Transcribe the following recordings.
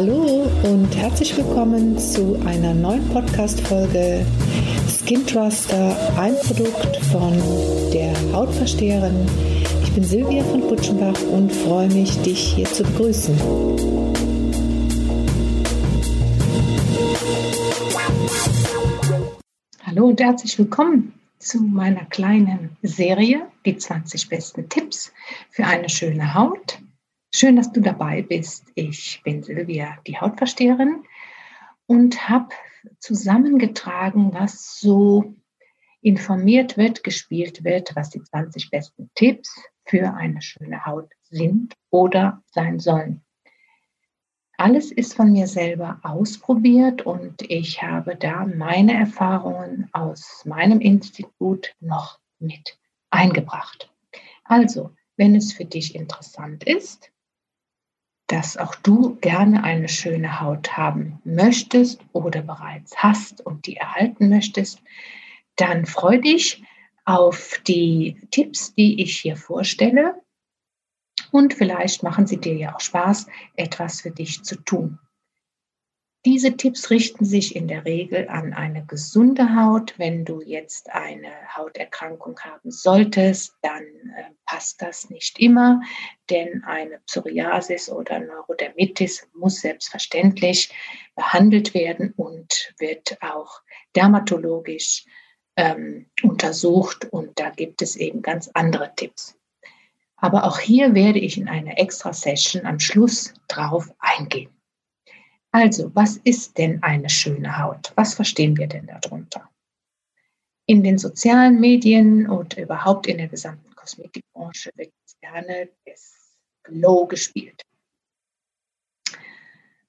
Hallo und herzlich willkommen zu einer neuen Podcast-Folge Skin Truster, ein Produkt von der Hautversteherin. Ich bin Silvia von Butschenbach und freue mich, dich hier zu begrüßen. Hallo und herzlich willkommen zu meiner kleinen Serie, die 20 besten Tipps für eine schöne Haut. Schön, dass du dabei bist. Ich bin Silvia, die Hautversteherin und habe zusammengetragen, was so informiert wird, gespielt wird, was die 20 besten Tipps für eine schöne Haut sind oder sein sollen. Alles ist von mir selber ausprobiert und ich habe da meine Erfahrungen aus meinem Institut noch mit eingebracht. Also, wenn es für dich interessant ist, dass auch du gerne eine schöne Haut haben möchtest oder bereits hast und die erhalten möchtest, dann freu dich auf die Tipps, die ich hier vorstelle. Und vielleicht machen sie dir ja auch Spaß, etwas für dich zu tun. Diese Tipps richten sich in der Regel an eine gesunde Haut. Wenn du jetzt eine Hauterkrankung haben solltest, dann äh, passt das nicht immer, denn eine Psoriasis oder Neurodermitis muss selbstverständlich behandelt werden und wird auch dermatologisch ähm, untersucht und da gibt es eben ganz andere Tipps. Aber auch hier werde ich in einer extra Session am Schluss drauf eingehen. Also, was ist denn eine schöne Haut? Was verstehen wir denn darunter? In den sozialen Medien und überhaupt in der gesamten Kosmetikbranche wird gerne das Glow gespielt.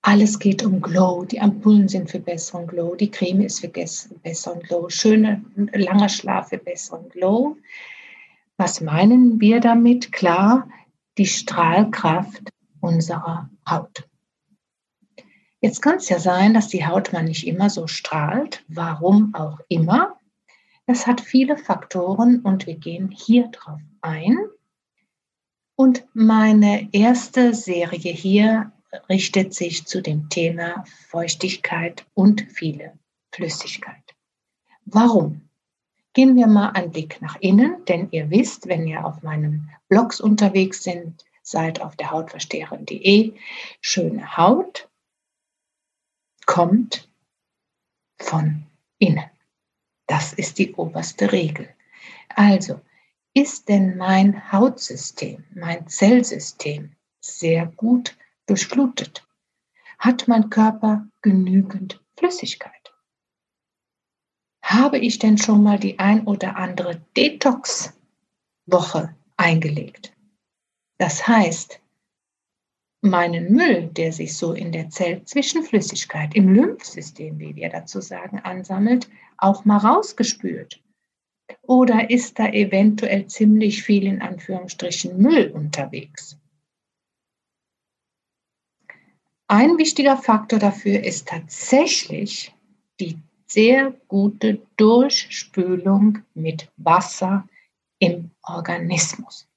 Alles geht um Glow. Die Ampullen sind für besseren Glow. Die Creme ist für besseren Glow. Schöner, langer Schlaf für besseren Glow. Was meinen wir damit? Klar, die Strahlkraft unserer Haut. Jetzt kann es ja sein, dass die Haut mal nicht immer so strahlt, warum auch immer. Das hat viele Faktoren und wir gehen hier drauf ein. Und meine erste Serie hier richtet sich zu dem Thema Feuchtigkeit und viele Flüssigkeit. Warum? Gehen wir mal einen Blick nach innen, denn ihr wisst, wenn ihr auf meinen Blogs unterwegs sind, seid auf der Hautversteherin.de, schöne Haut kommt von innen. Das ist die oberste Regel. Also, ist denn mein Hautsystem, mein Zellsystem sehr gut durchblutet? Hat mein Körper genügend Flüssigkeit? Habe ich denn schon mal die ein oder andere Detox-Woche eingelegt? Das heißt, meinen Müll, der sich so in der Zellzwischenflüssigkeit, im Lymphsystem, wie wir dazu sagen, ansammelt, auch mal rausgespült? Oder ist da eventuell ziemlich viel in Anführungsstrichen Müll unterwegs? Ein wichtiger Faktor dafür ist tatsächlich die sehr gute Durchspülung mit Wasser im Organismus.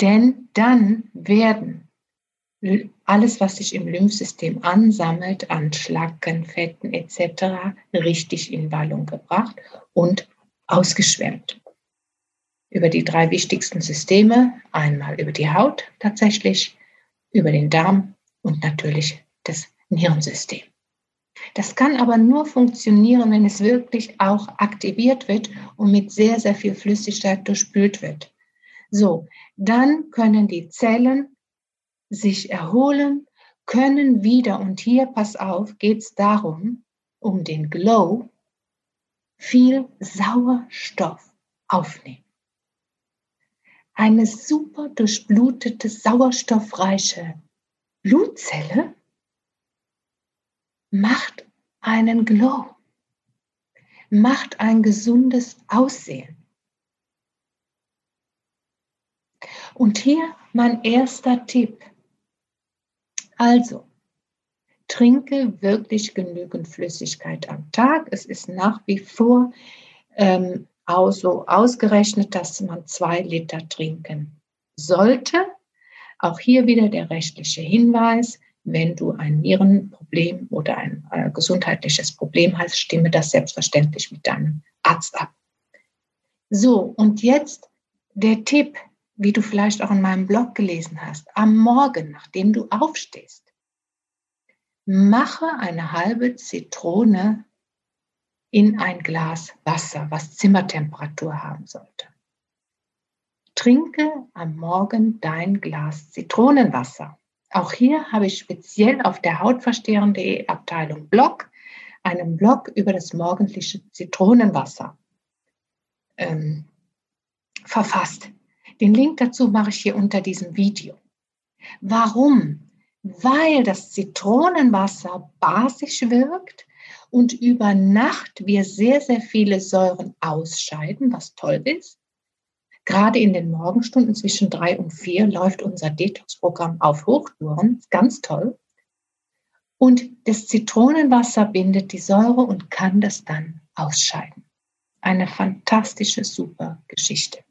Denn dann werden alles, was sich im Lymphsystem ansammelt, an Schlacken, Fetten etc., richtig in Ballung gebracht und ausgeschwemmt. Über die drei wichtigsten Systeme, einmal über die Haut tatsächlich, über den Darm und natürlich das Nierensystem. Das kann aber nur funktionieren, wenn es wirklich auch aktiviert wird und mit sehr, sehr viel Flüssigkeit durchspült wird. So, dann können die Zellen sich erholen, können wieder, und hier, pass auf, geht es darum, um den Glow, viel Sauerstoff aufnehmen. Eine super durchblutete, sauerstoffreiche Blutzelle macht einen Glow, macht ein gesundes Aussehen. Und hier mein erster Tipp. Also, trinke wirklich genügend Flüssigkeit am Tag. Es ist nach wie vor ähm, auch so ausgerechnet, dass man zwei Liter trinken sollte. Auch hier wieder der rechtliche Hinweis, wenn du ein Nierenproblem oder ein äh, gesundheitliches Problem hast, stimme das selbstverständlich mit deinem Arzt ab. So, und jetzt der Tipp, wie du vielleicht auch in meinem Blog gelesen hast, am Morgen, nachdem du aufstehst, mache eine halbe Zitrone in ein Glas Wasser, was Zimmertemperatur haben sollte. Trinke am Morgen dein Glas Zitronenwasser. Auch hier habe ich speziell auf der hautverstehren.de Abteilung Blog einen Blog über das morgendliche Zitronenwasser ähm, verfasst. Den Link dazu mache ich hier unter diesem Video. Warum? Weil das Zitronenwasser basisch wirkt und über Nacht wir sehr, sehr viele Säuren ausscheiden, was toll ist. Gerade in den Morgenstunden zwischen drei und vier läuft unser Detox-Programm auf Hochtouren. Ganz toll. Und das Zitronenwasser bindet die Säure und kann das dann ausscheiden. Eine fantastische, super Geschichte.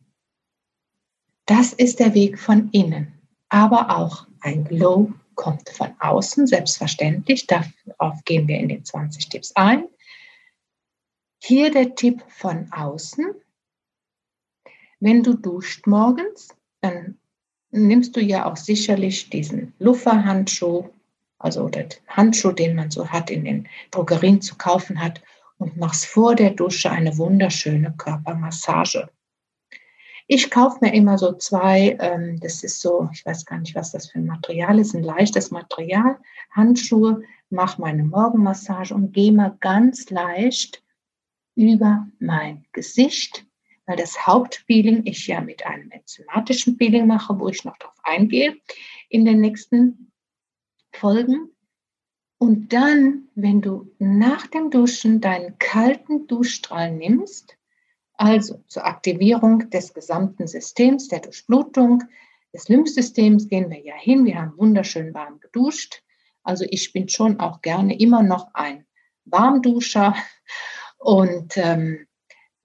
Das ist der Weg von innen. Aber auch ein Glow kommt von außen, selbstverständlich. Darauf gehen wir in den 20 Tipps ein. Hier der Tipp von außen. Wenn du duscht morgens, dann nimmst du ja auch sicherlich diesen Lufferhandschuh, also den Handschuh, den man so hat in den Drogerien zu kaufen hat, und machst vor der Dusche eine wunderschöne Körpermassage. Ich kaufe mir immer so zwei, ähm, das ist so, ich weiß gar nicht, was das für ein Material ist, ein leichtes Material, Handschuhe, mache meine Morgenmassage und gehe mal ganz leicht über mein Gesicht, weil das Hauptpeeling ich ja mit einem enzymatischen Peeling mache, wo ich noch darauf eingehe in den nächsten Folgen. Und dann, wenn du nach dem Duschen deinen kalten Duschstrahl nimmst, also zur Aktivierung des gesamten Systems, der Durchblutung, des Lymphsystems gehen wir ja hin. Wir haben wunderschön warm geduscht. Also ich bin schon auch gerne immer noch ein Warmduscher und ähm,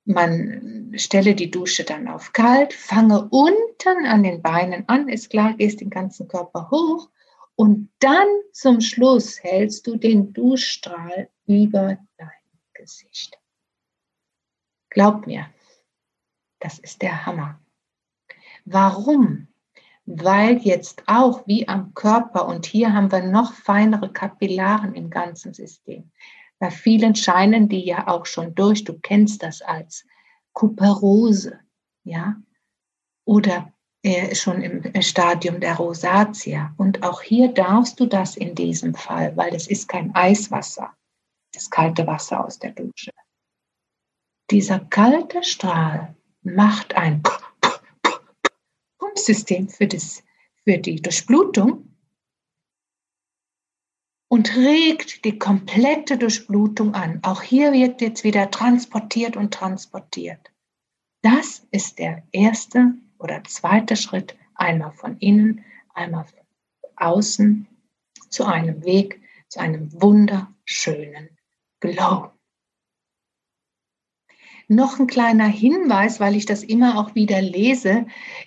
man stelle die Dusche dann auf kalt, fange unten an den Beinen an, ist klar, gehst den ganzen Körper hoch und dann zum Schluss hältst du den Duschstrahl über dein Gesicht. Glaub mir, das ist der Hammer. Warum? Weil jetzt auch wie am Körper, und hier haben wir noch feinere Kapillaren im ganzen System. Bei vielen scheinen die ja auch schon durch. Du kennst das als Kuperose, ja, oder er ist schon im Stadium der Rosatia. Und auch hier darfst du das in diesem Fall, weil das ist kein Eiswasser, das kalte Wasser aus der Dusche. Dieser kalte Strahl macht ein Pumpsystem für, das, für die Durchblutung und regt die komplette Durchblutung an. Auch hier wird jetzt wieder transportiert und transportiert. Das ist der erste oder zweite Schritt, einmal von innen, einmal von außen, zu einem Weg, zu einem wunderschönen Glow. Noch ein kleiner Hinweis, weil ich das immer auch wieder lese,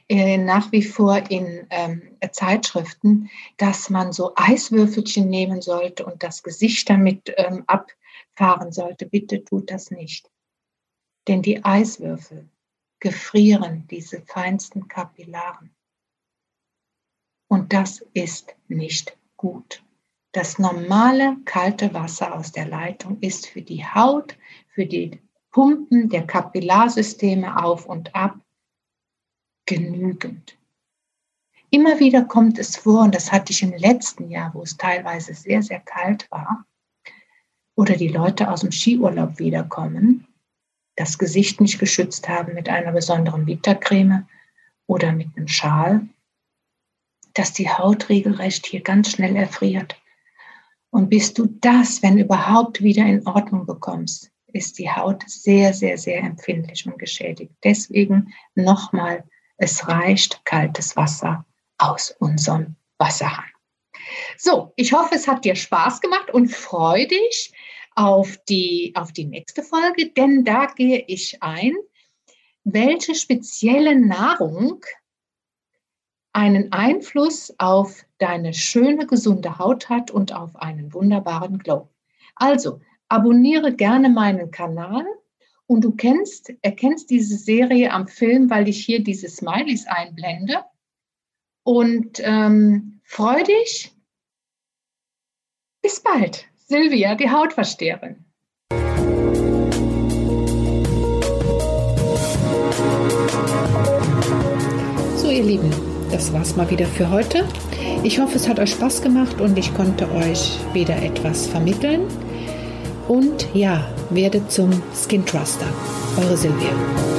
äh, nach wie vor in ähm, Zeitschriften, dass man so Eiswürfelchen nehmen sollte und das Gesicht damit ähm, abfahren sollte. Bitte tut das nicht. Denn die Eiswürfel gefrieren diese feinsten Kapillaren. Und das ist nicht gut. Das normale kalte Wasser aus der Leitung ist für die Haut, für die Pumpen der Kapillarsysteme auf und ab genügend. Immer wieder kommt es vor, und das hatte ich im letzten Jahr, wo es teilweise sehr, sehr kalt war, oder die Leute aus dem Skiurlaub wiederkommen, das Gesicht nicht geschützt haben mit einer besonderen Vitacreme oder mit einem Schal, dass die Haut regelrecht hier ganz schnell erfriert. Und bis du das, wenn überhaupt, wieder in Ordnung bekommst, ist die Haut sehr, sehr, sehr empfindlich und geschädigt. Deswegen nochmal, es reicht kaltes Wasser aus unserem Wasserhahn. So, ich hoffe, es hat dir Spaß gemacht und freu dich auf die, auf die nächste Folge, denn da gehe ich ein, welche spezielle Nahrung einen Einfluss auf deine schöne, gesunde Haut hat und auf einen wunderbaren Glow. Also, abonniere gerne meinen Kanal und du kennst, erkennst diese Serie am Film, weil ich hier diese Smileys einblende. Und ähm, freu dich. Bis bald. Silvia, die Hautversteherin. So, ihr Lieben, das war's mal wieder für heute. Ich hoffe, es hat euch Spaß gemacht und ich konnte euch wieder etwas vermitteln. Und ja, werdet zum Skin Truster. Eure Silvia.